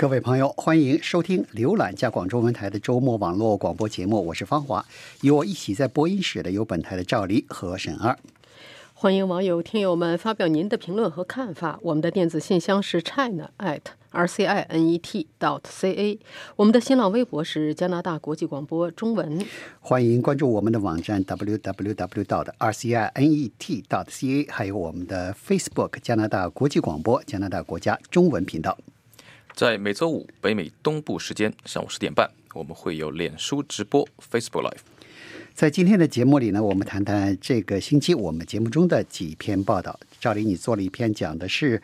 各位朋友，欢迎收听、浏览加广中文台的周末网络广播节目，我是方华，与我一起在播音室的有本台的赵黎和沈二。欢迎网友、听友们发表您的评论和看法。我们的电子信箱是 china at r c i n e t dot c a，我们的新浪微博是加拿大国际广播中文。欢迎关注我们的网站 w w w dot r c i n e t dot c a，还有我们的 Facebook 加拿大国际广播加拿大国家中文频道。在每周五北美东部时间上午十点半，我们会有脸书直播 Facebook Live。在今天的节目里呢，我们谈谈这个星期我们节目中的几篇报道。赵林，你做了一篇讲的是。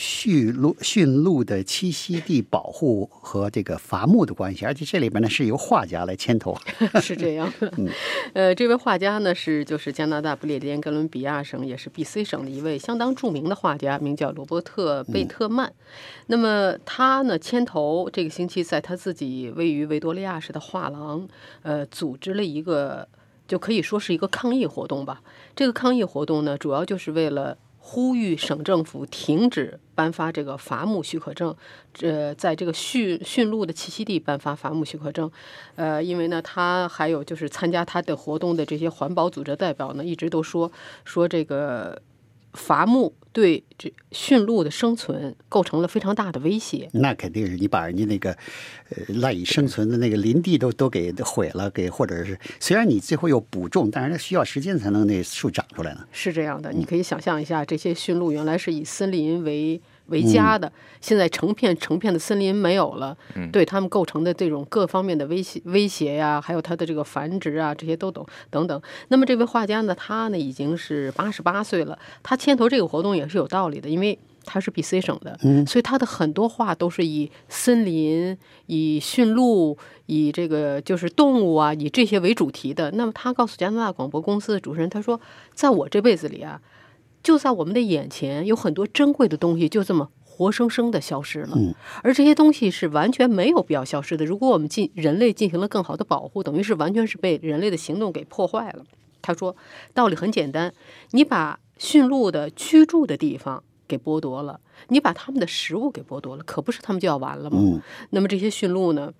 驯鹿驯鹿的栖息地保护和这个伐木的关系，而且这里边呢是由画家来牵头，是这样。嗯，呃，这位画家呢是就是加拿大不列颠哥伦比亚省，也是 B.C 省的一位相当著名的画家，名叫罗伯特贝特曼。那么他呢牵头这个星期在他自己位于维多利亚市的画廊，呃，组织了一个就可以说是一个抗议活动吧。这个抗议活动呢，主要就是为了。呼吁省政府停止颁发这个伐木许可证，呃在这个驯驯鹿的栖息地颁发伐木许可证，呃，因为呢，他还有就是参加他的活动的这些环保组织代表呢，一直都说说这个。伐木对这驯鹿的生存构成了非常大的威胁。那肯定是你把人家那个呃赖以生存的那个林地都都给毁了，给或者是虽然你最后又补种，但是它需要时间才能那树长出来呢。是这样的，你可以想象一下，这些驯鹿原来是以森林为。为家的，现在成片成片的森林没有了，对他们构成的这种各方面的威胁威胁呀，还有它的这个繁殖啊，这些都懂等等。那么这位画家呢，他呢已经是八十八岁了，他牵头这个活动也是有道理的，因为他是 B.C 省的，所以他的很多画都是以森林、以驯鹿、以这个就是动物啊，以这些为主题的。那么他告诉加拿大广播公司的主持人，他说，在我这辈子里啊。就在我们的眼前，有很多珍贵的东西就这么活生生的消失了。嗯，而这些东西是完全没有必要消失的。如果我们进人类进行了更好的保护，等于是完全是被人类的行动给破坏了。他说，道理很简单，你把驯鹿的居住的地方给剥夺了，你把他们的食物给剥夺了，可不是他们就要完了吗？嗯，那么这些驯鹿呢？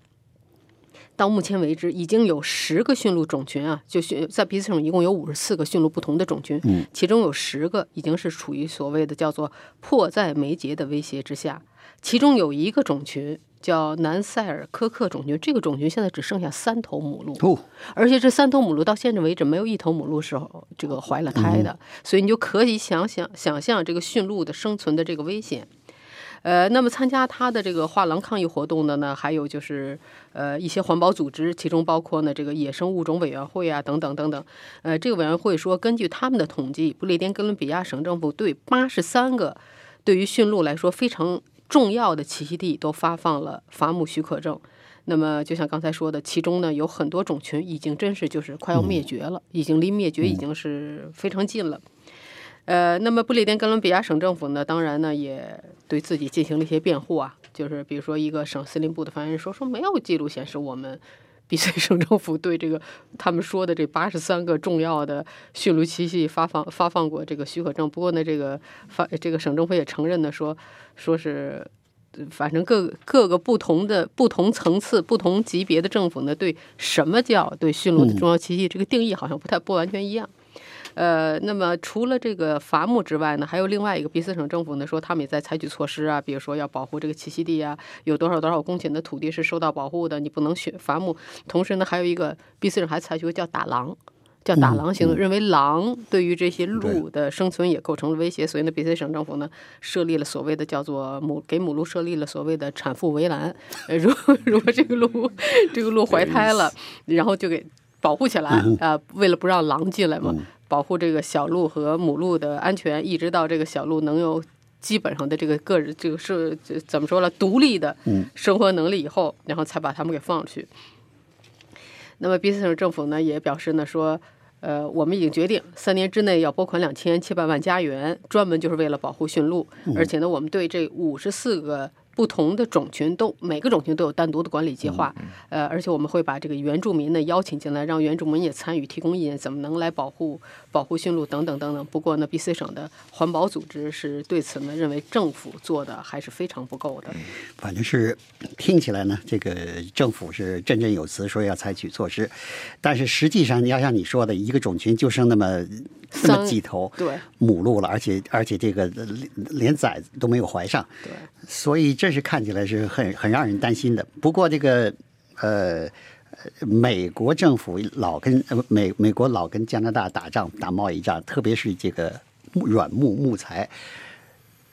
到目前为止，已经有十个驯鹿种群啊，就驯在鼻子上一共有五十四个驯鹿不同的种群，嗯，其中有十个已经是处于所谓的叫做迫在眉睫的威胁之下，其中有一个种群叫南塞尔科克种群，这个种群现在只剩下三头母鹿，而且这三头母鹿到现在为止没有一头母鹿是这个怀了胎的，所以你就可以想想想象这个驯鹿的生存的这个危险。呃，那么参加他的这个画廊抗议活动的呢，还有就是呃一些环保组织，其中包括呢这个野生物种委员会啊等等等等。呃，这个委员会说，根据他们的统计，不列颠哥伦比亚省政府对八十三个对于驯鹿来说非常重要的栖息地都发放了伐木许可证。那么就像刚才说的，其中呢有很多种群已经真是就是快要灭绝了，已经离灭绝已经是非常近了。呃，那么不列颠哥伦比亚省政府呢，当然呢也对自己进行了一些辩护啊，就是比如说一个省司令部的发言人说，说没有记录显示我们 B.C 省政府对这个他们说的这八十三个重要的驯鹿栖息发放发放过这个许可证。不过呢，这个发这个省政府也承认呢，说说是反正各各个不同的不同层次、不同级别的政府呢，对什么叫对驯鹿的重要栖息这个定义好像不太不完全一样。呃，那么除了这个伐木之外呢，还有另外一个 B.C 省政府呢，说他们也在采取措施啊，比如说要保护这个栖息地啊，有多少多少公顷的土地是受到保护的，你不能选伐木。同时呢，还有一个 B.C 省还采取叫打狼，叫打狼行动，认为狼对于这些鹿的生存也构成了威胁，所以呢，B.C 省政府呢设立了所谓的叫做母给母鹿设立了所谓的产妇围栏，呃，如果如果这个鹿这个鹿怀胎了，然后就给保护起来啊，为了不让狼进来嘛。保护这个小鹿和母鹿的安全，一直到这个小鹿能有基本上的这个个人，这个是怎么说了，独立的生活能力以后，然后才把它们给放出去。那么，比斯省政府呢也表示呢说，呃，我们已经决定三年之内要拨款两千七百万加元，专门就是为了保护驯鹿，而且呢，我们对这五十四个。不同的种群都每个种群都有单独的管理计划，呃，而且我们会把这个原住民呢邀请进来，让原住民也参与提供意见，怎么能来保护保护驯鹿等等等等。不过呢，BC 省的环保组织是对此呢认为政府做的还是非常不够的。反正是听起来呢，这个政府是振振有词说要采取措施，但是实际上要像你说的，一个种群就剩那么那么几头对母鹿了，而且而且这个连连崽子都没有怀上。对。所以这是看起来是很很让人担心的。不过这个呃，美国政府老跟美美国老跟加拿大打仗打贸易战，特别是这个软木木材。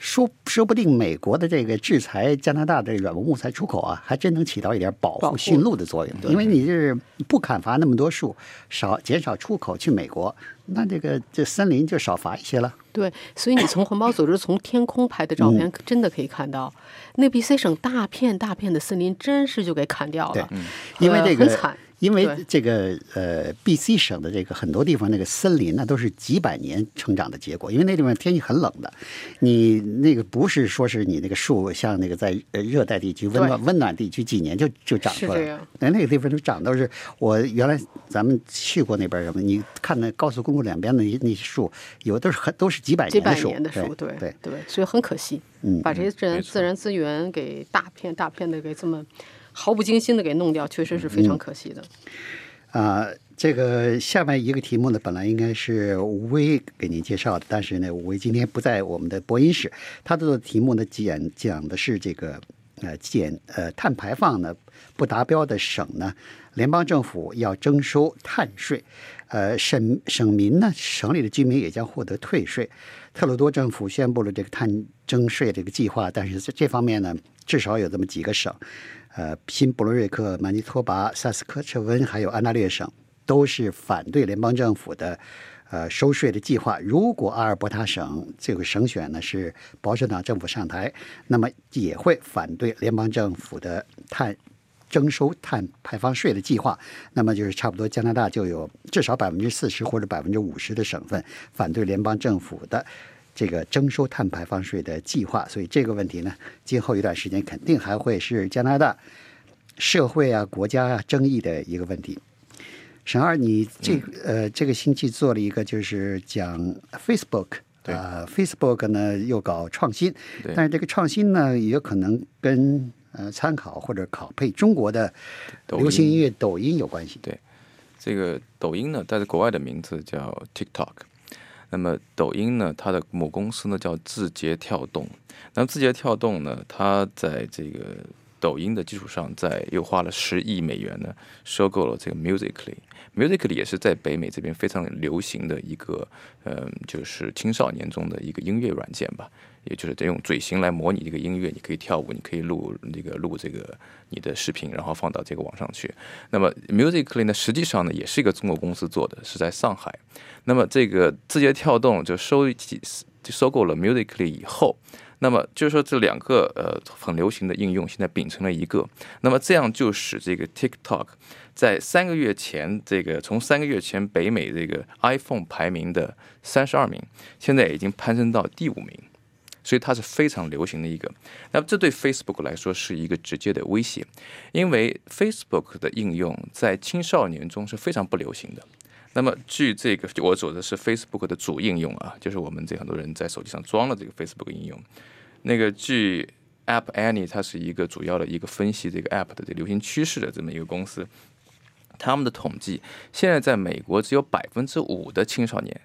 说说不定美国的这个制裁加拿大的软木材出口啊，还真能起到一点保护驯鹿的作用。因为你是不砍伐那么多树，少减少出口去美国，那这个这森林就少伐一些了。对，所以你从环保组织从天空拍的照片，真的可以看到，那 BC 省大片大片的森林，真是就给砍掉了。对，因为这个。很惨。因为这个呃，B.C 省的这个很多地方那个森林那，都是几百年成长的结果。因为那地方天气很冷的，你那个不是说是你那个树像那个在热带地区温暖温暖地区几年就就长出来。那那个地方都长都是我原来咱们去过那边什么，你看那高速公路两边的那那些树，有的都是很都是几百年的树。几百年的树，对对对，所以很可惜，嗯，把这些自然自然资源给大片大片的给这么。毫不经心的给弄掉，确实是非常可惜的。啊，这个下面一个题目呢，本来应该是吴威给您介绍的，但是呢，吴威今天不在我们的播音室。他的题目呢，讲讲的是这个呃减呃碳排放呢不达标的省呢，联邦政府要征收碳税，呃省省民呢，省里的居民也将获得退税。特鲁多政府宣布了这个碳征税这个计划，但是在这方面呢，至少有这么几个省。呃，新布伦瑞克、曼尼托巴、萨斯科彻温还有安大略省都是反对联邦政府的呃收税的计划。如果阿尔伯塔省这个省选呢是保守党政府上台，那么也会反对联邦政府的碳征收碳排放税的计划。那么就是差不多加拿大就有至少百分之四十或者百分之五十的省份反对联邦政府的。这个征收碳排放税的计划，所以这个问题呢，今后一段时间肯定还会是加拿大社会啊、国家啊争议的一个问题。沈二，你这呃这个星期做了一个就是讲 Facebook，啊，Facebook 呢又搞创新，但是这个创新呢也有可能跟呃参考或者拷贝中国的流行音乐抖音有关系。对，这个抖音呢，带着国外的名字叫 TikTok。那么抖音呢，它的母公司呢叫字节跳动。那么字节跳动呢，它在这个抖音的基础上，在又花了十亿美元呢，收购了这个 Musically。Musically 也是在北美这边非常流行的一个，嗯，就是青少年中的一个音乐软件吧。也就是得用嘴型来模拟这个音乐，你可以跳舞，你可以录这个录这个你的视频，然后放到这个网上去。那么 Musically 呢，实际上呢也是一个中国公司做的，是在上海。那么这个字节跳动就收就收购了 Musically 以后，那么就是说这两个呃很流行的应用现在秉承了一个。那么这样就使这个 TikTok 在三个月前，这个从三个月前北美这个 iPhone 排名的三十二名，现在已经攀升到第五名。所以它是非常流行的一个，那么这对 Facebook 来说是一个直接的威胁，因为 Facebook 的应用在青少年中是非常不流行的。那么据这个我指的是 Facebook 的主应用啊，就是我们这很多人在手机上装了这个 Facebook 应用。那个据 App Annie，它是一个主要的一个分析这个 App 的这流行趋势的这么一个公司，他们的统计现在在美国只有百分之五的青少年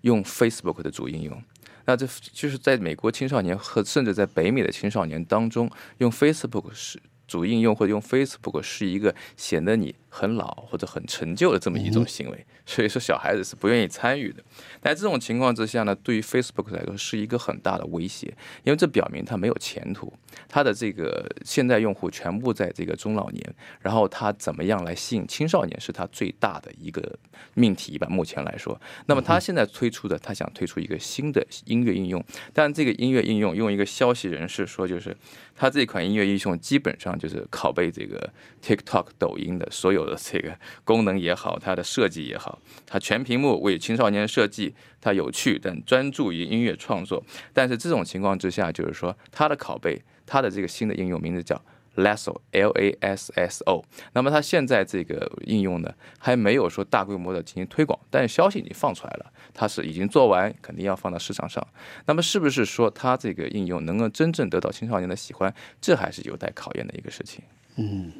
用 Facebook 的主应用。那这就是在美国青少年和甚至在北美的青少年当中，用 Facebook 是主应用或者用 Facebook 是一个显得你很老或者很陈旧的这么一种行为，所以说小孩子是不愿意参与的。在这种情况之下呢，对于 Facebook 来说是一个很大的威胁，因为这表明它没有前途。它的这个现在用户全部在这个中老年，然后它怎么样来吸引青少年是它最大的一个命题吧。目前来说，那么它现在推出的，它想推出一个新的音乐应用，但这个音乐应用用一个消息人士说，就是它这款音乐应用基本上上就是拷贝这个 TikTok 抖音的所有的这个功能也好，它的设计也好，它全屏幕为青少年设计，它有趣但专注于音乐创作。但是这种情况之下，就是说它的拷贝，它的这个新的应用名字叫。Lasso L A S S O，那么它现在这个应用呢，还没有说大规模的进行推广，但是消息已经放出来了，它是已经做完，肯定要放到市场上。那么是不是说它这个应用能够真正得到青少年的喜欢，这还是有待考验的一个事情。嗯，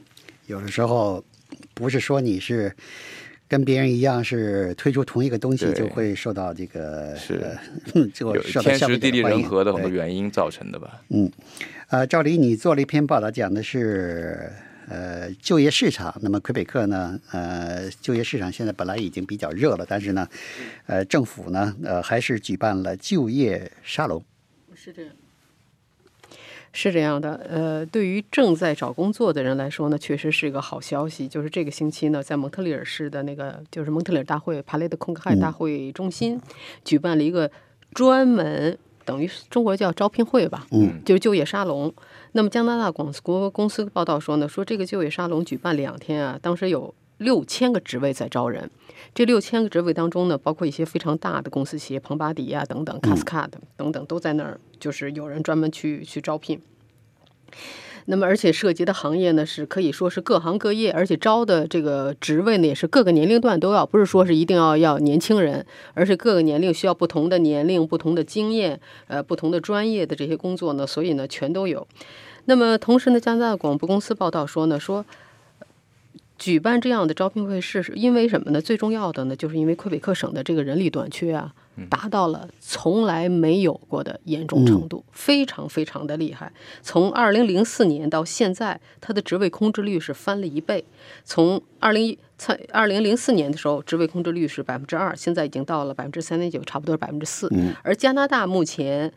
有的时候不是说你是跟别人一样是推出同一个东西就会受到这个是天时地利人和的很多原因造成的吧？嗯，呃，赵黎你做了一篇报道，讲的是呃就业市场。那么魁北克呢，呃，就业市场现在本来已经比较热了，但是呢，呃，政府呢，呃，还是举办了就业沙龙。是这样。是这样的，呃，对于正在找工作的人来说呢，确实是一个好消息。就是这个星期呢，在蒙特利尔市的那个就是蒙特利尔大会帕雷的空克海大会中心，举办了一个专门等于中国叫招聘会吧，嗯，就是就业沙龙。那么加拿大广国公司报道说呢，说这个就业沙龙举办两天啊，当时有六千个职位在招人。这六千个职位当中呢，包括一些非常大的公司企业，庞巴迪啊等等，卡斯卡的等等都在那儿，就是有人专门去去招聘。那么，而且涉及的行业呢，是可以说是各行各业，而且招的这个职位呢，也是各个年龄段都要，不是说是一定要要年轻人，而是各个年龄需要不同的年龄、不同的经验、呃不同的专业的这些工作呢，所以呢全都有。那么同时呢，加拿大广播公司报道说呢，说举办这样的招聘会是因为什么呢？最重要的呢，就是因为魁北克省的这个人力短缺啊，达到了从来没有过的严重程度，非常非常的厉害。从二零零四年到现在，它的职位空置率是翻了一倍。从二零一在二零零四年的时候，职位空置率是百分之二，现在已经到了百分之三点九，差不多是百分之四。而加拿大目前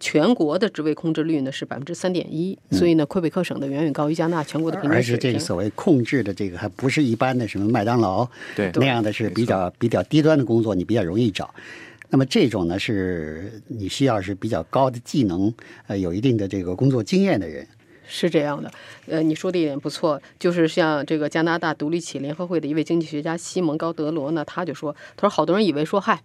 全国的职位空置率呢是百分之三点一，所以呢，魁北克省的远远高于加拿大全国的平而均水平。且这个所谓控制的这个，还不是一般的什么麦当劳对那样的，是比较比较低端的工作，你比较容易找。那么这种呢，是你需要是比较高的技能，呃，有一定的这个工作经验的人。是这样的，呃，你说的一点不错，就是像这个加拿大独立企业联合会的一位经济学家西蒙高德罗呢，他就说，他说好多人以为说，嗨。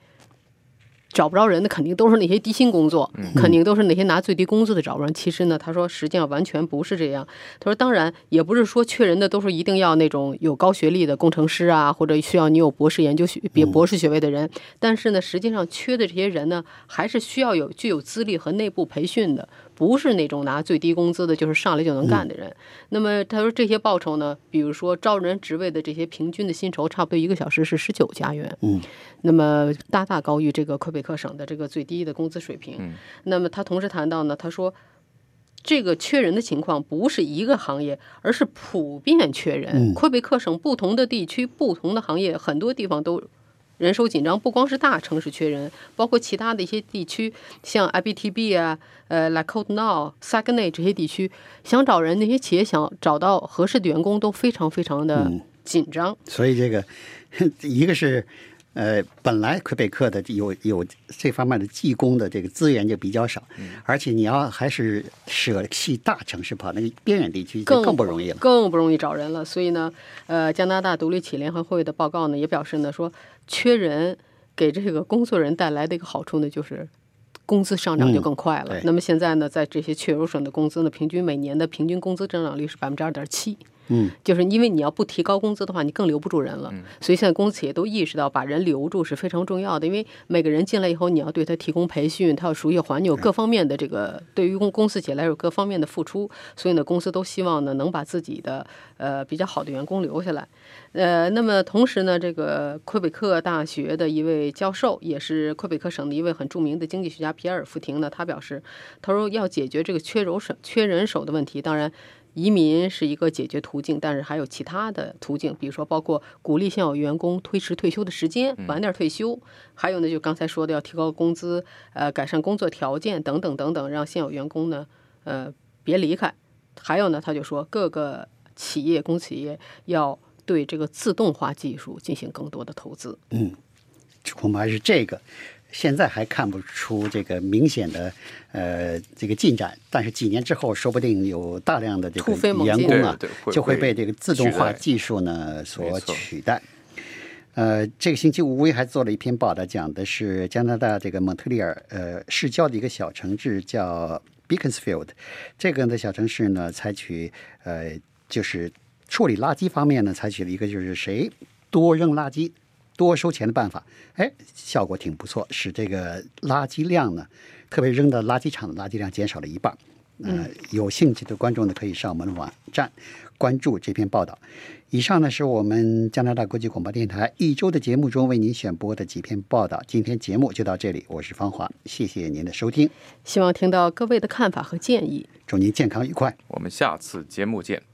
找不着人的肯定都是那些低薪工作，肯定都是那些拿最低工资的找不着人。其实呢，他说实际上完全不是这样。他说，当然也不是说缺人的都是一定要那种有高学历的工程师啊，或者需要你有博士研究学、别博士学位的人。但是呢，实际上缺的这些人呢，还是需要有具有资历和内部培训的。不是那种拿最低工资的，就是上来就能干的人。那么他说这些报酬呢，比如说招人职位的这些平均的薪酬，差不多一个小时是十九加元。嗯，那么大大高于这个魁北克省的这个最低的工资水平。那么他同时谈到呢，他说。这个缺人的情况不是一个行业，而是普遍缺人。魁北克省不同的地区、不同的行业，很多地方都人手紧张，不光是大城市缺人，包括其他的一些地区，像 IBTB 啊、呃 l a c o t e Now、Saguenay 这些地区，想找人，那些企业想找到合适的员工都非常非常的紧张。所以这个 一个是呃，本来魁北克的有有这方面的技工的这个资源就比较少，而且你要还是舍弃大城市跑那个边远地区更更不容易了。更不容易找人了。所以呢，呃，加拿大独立企业联合会的报告呢也表示呢，说缺人给这个工作人带来的一个好处呢，就是工资上涨就更快了。对那么现在呢，在这些确有省的工资呢，平均每年的平均工资增长率是百分之二点七。嗯，就是因为你要不提高工资的话，你更留不住人了。所以现在公司企业都意识到把人留住是非常重要的，因为每个人进来以后，你要对他提供培训，他要熟悉环境，有各方面的这个对于公公司企业来说有各方面的付出。所以呢，公司都希望呢能把自己的呃比较好的员工留下来。呃，那么同时呢，这个魁北克大学的一位教授，也是魁北克省的一位很著名的经济学家皮埃尔·福廷呢，他表示，他说要解决这个缺人手、缺人手的问题，当然。移民是一个解决途径，但是还有其他的途径，比如说包括鼓励现有员工推迟退休的时间，晚点退休，还有呢，就刚才说的要提高工资，呃，改善工作条件等等等等，让现有员工呢，呃，别离开。还有呢，他就说各个企业、公企业要对这个自动化技术进行更多的投资。嗯恐怕是这个现在还看不出这个明显的呃这个进展，但是几年之后，说不定有大量的这个员工啊就会被这个自动化技术呢所取代。呃，这个星期吴威还做了一篇报道，讲的是加拿大这个蒙特利尔呃市郊的一个小城市叫 Beaconsfield，这个的小城市呢，采取呃就是处理垃圾方面呢，采取了一个就是谁多扔垃圾多收钱的办法，哎，效果挺不错，使这个垃圾量呢，特别扔到垃圾场的垃圾量减少了一半。呃，有兴趣的观众呢，可以上我们的网站关注这篇报道。以上呢是我们加拿大国际广播电台一周的节目中为您选播的几篇报道。今天节目就到这里，我是方华，谢谢您的收听，希望听到各位的看法和建议。祝您健康愉快。我们下次节目见。